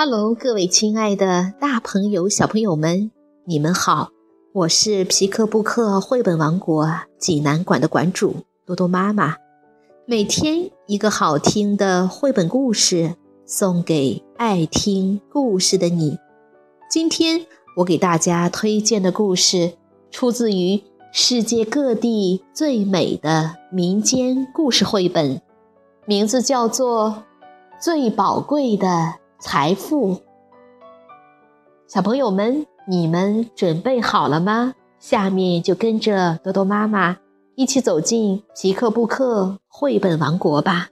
Hello，各位亲爱的大朋友、小朋友们，你们好！我是皮克布克绘本王国济南馆的馆主多多妈妈。每天一个好听的绘本故事，送给爱听故事的你。今天我给大家推荐的故事，出自于世界各地最美的民间故事绘本，名字叫做《最宝贵的》。财富，小朋友们，你们准备好了吗？下面就跟着多多妈妈一起走进皮克布克绘本王国吧。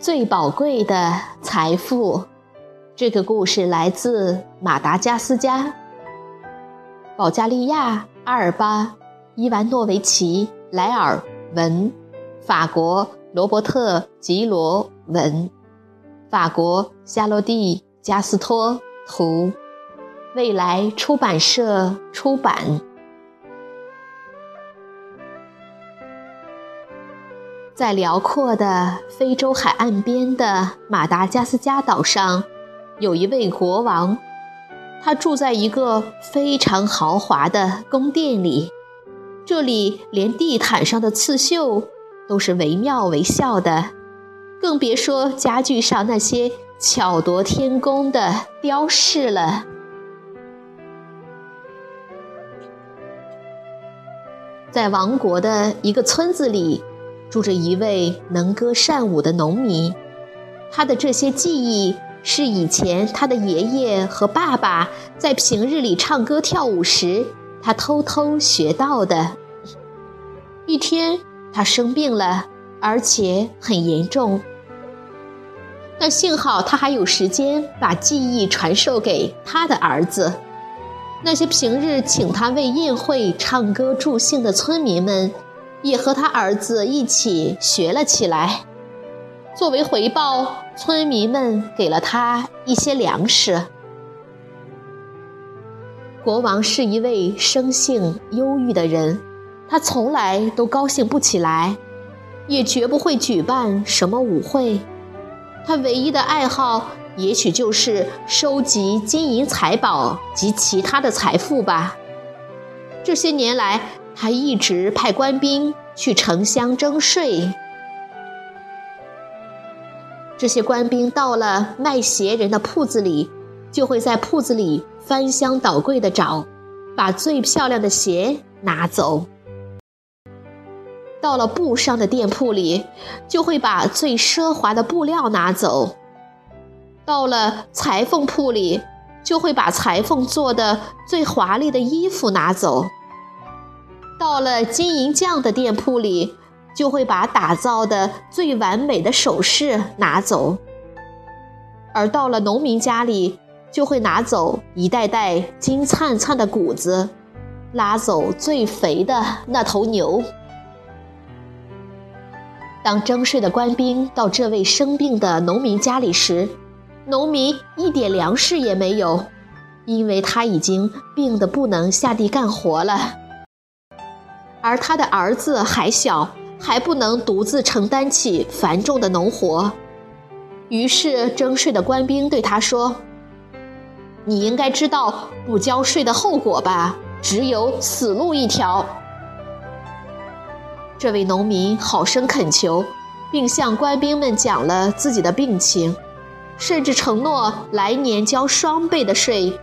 最宝贵的财富。这个故事来自马达加斯加、保加利亚阿尔巴伊万诺维奇莱尔文，法国罗伯特吉罗文，法国夏洛蒂加斯托图，未来出版社出版。在辽阔的非洲海岸边的马达加斯加岛上。有一位国王，他住在一个非常豪华的宫殿里，这里连地毯上的刺绣都是惟妙惟肖的，更别说家具上那些巧夺天工的雕饰了。在王国的一个村子里，住着一位能歌善舞的农民，他的这些技艺。是以前他的爷爷和爸爸在平日里唱歌跳舞时，他偷偷学到的。一天，他生病了，而且很严重。但幸好他还有时间把技艺传授给他的儿子。那些平日请他为宴会唱歌助兴的村民们，也和他儿子一起学了起来。作为回报，村民们给了他一些粮食。国王是一位生性忧郁的人，他从来都高兴不起来，也绝不会举办什么舞会。他唯一的爱好，也许就是收集金银财宝及其他的财富吧。这些年来，他一直派官兵去城乡征税。这些官兵到了卖鞋人的铺子里，就会在铺子里翻箱倒柜的找，把最漂亮的鞋拿走；到了布商的店铺里，就会把最奢华的布料拿走；到了裁缝铺里，就会把裁缝做的最华丽的衣服拿走；到了金银匠的店铺里。就会把打造的最完美的首饰拿走，而到了农民家里，就会拿走一袋袋金灿灿的谷子，拉走最肥的那头牛。当征税的官兵到这位生病的农民家里时，农民一点粮食也没有，因为他已经病得不能下地干活了，而他的儿子还小。还不能独自承担起繁重的农活，于是征税的官兵对他说：“你应该知道不交税的后果吧？只有死路一条。”这位农民好生恳求，并向官兵们讲了自己的病情，甚至承诺来年交双倍的税，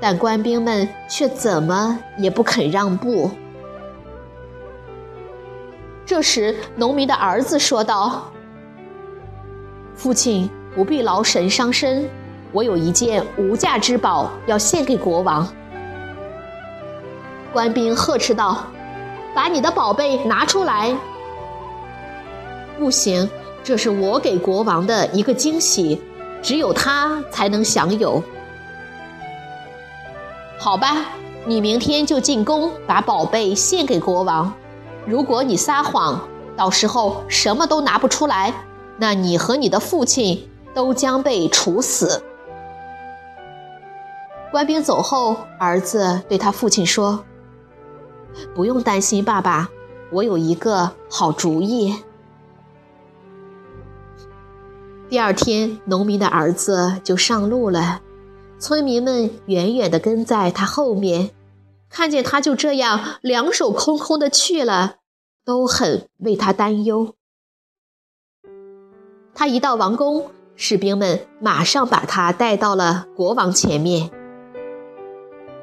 但官兵们却怎么也不肯让步。这时，农民的儿子说道：“父亲不必劳神伤身，我有一件无价之宝要献给国王。”官兵呵斥道：“把你的宝贝拿出来！”“不行，这是我给国王的一个惊喜，只有他才能享有。”“好吧，你明天就进宫，把宝贝献给国王。”如果你撒谎，到时候什么都拿不出来，那你和你的父亲都将被处死。官兵走后，儿子对他父亲说：“不用担心，爸爸，我有一个好主意。”第二天，农民的儿子就上路了。村民们远远地跟在他后面，看见他就这样两手空空的去了，都很为他担忧。他一到王宫，士兵们马上把他带到了国王前面。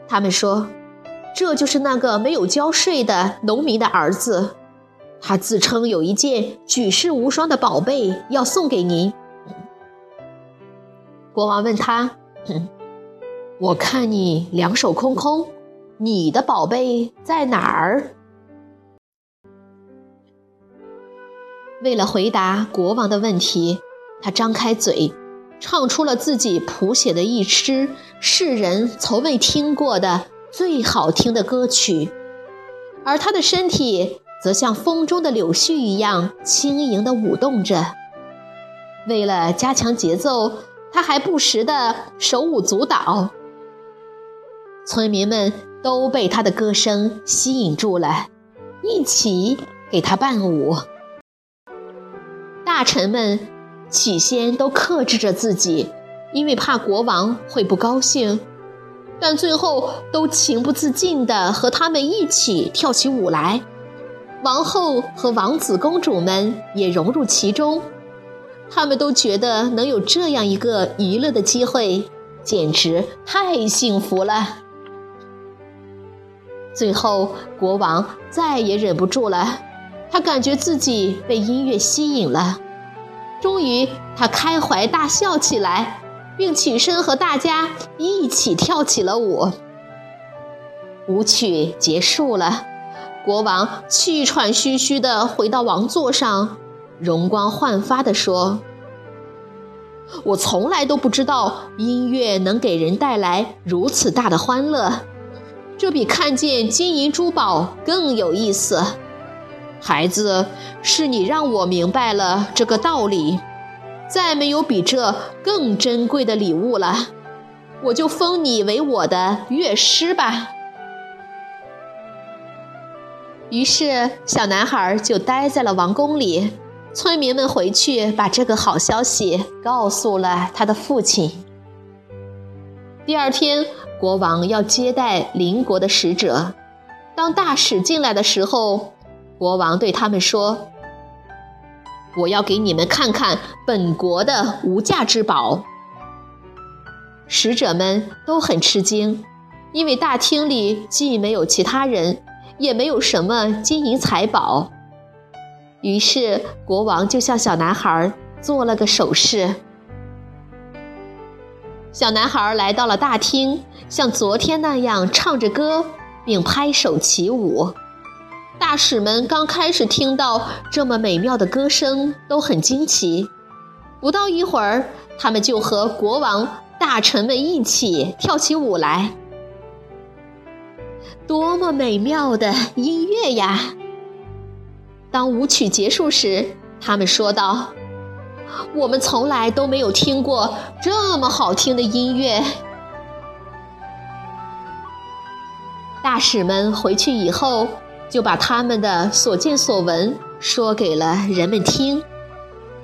他们说：“这就是那个没有交税的农民的儿子，他自称有一件举世无双的宝贝要送给您。”国王问他：“我看你两手空空，你的宝贝在哪儿？”为了回答国王的问题，他张开嘴，唱出了自己谱写的一支世人从未听过的最好听的歌曲，而他的身体则像风中的柳絮一样轻盈地舞动着。为了加强节奏。他还不时地手舞足蹈，村民们都被他的歌声吸引住了，一起给他伴舞。大臣们起先都克制着自己，因为怕国王会不高兴，但最后都情不自禁地和他们一起跳起舞来。王后和王子公主们也融入其中。他们都觉得能有这样一个娱乐的机会，简直太幸福了。最后，国王再也忍不住了，他感觉自己被音乐吸引了。终于，他开怀大笑起来，并起身和大家一起跳起了舞。舞曲结束了，国王气喘吁吁地回到王座上。容光焕发地说：“我从来都不知道音乐能给人带来如此大的欢乐，这比看见金银珠宝更有意思。孩子，是你让我明白了这个道理，再没有比这更珍贵的礼物了。我就封你为我的乐师吧。”于是，小男孩就待在了王宫里。村民们回去把这个好消息告诉了他的父亲。第二天，国王要接待邻国的使者。当大使进来的时候，国王对他们说：“我要给你们看看本国的无价之宝。”使者们都很吃惊，因为大厅里既没有其他人，也没有什么金银财宝。于是，国王就向小男孩做了个手势。小男孩来到了大厅，像昨天那样唱着歌，并拍手起舞。大使们刚开始听到这么美妙的歌声，都很惊奇。不到一会儿，他们就和国王、大臣们一起跳起舞来。多么美妙的音乐呀！当舞曲结束时，他们说道：“我们从来都没有听过这么好听的音乐。”大使们回去以后，就把他们的所见所闻说给了人们听，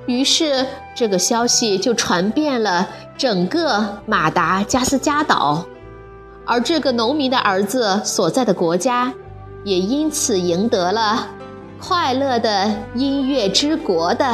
于是这个消息就传遍了整个马达加斯加岛，而这个农民的儿子所在的国家，也因此赢得了。快乐的音乐之国的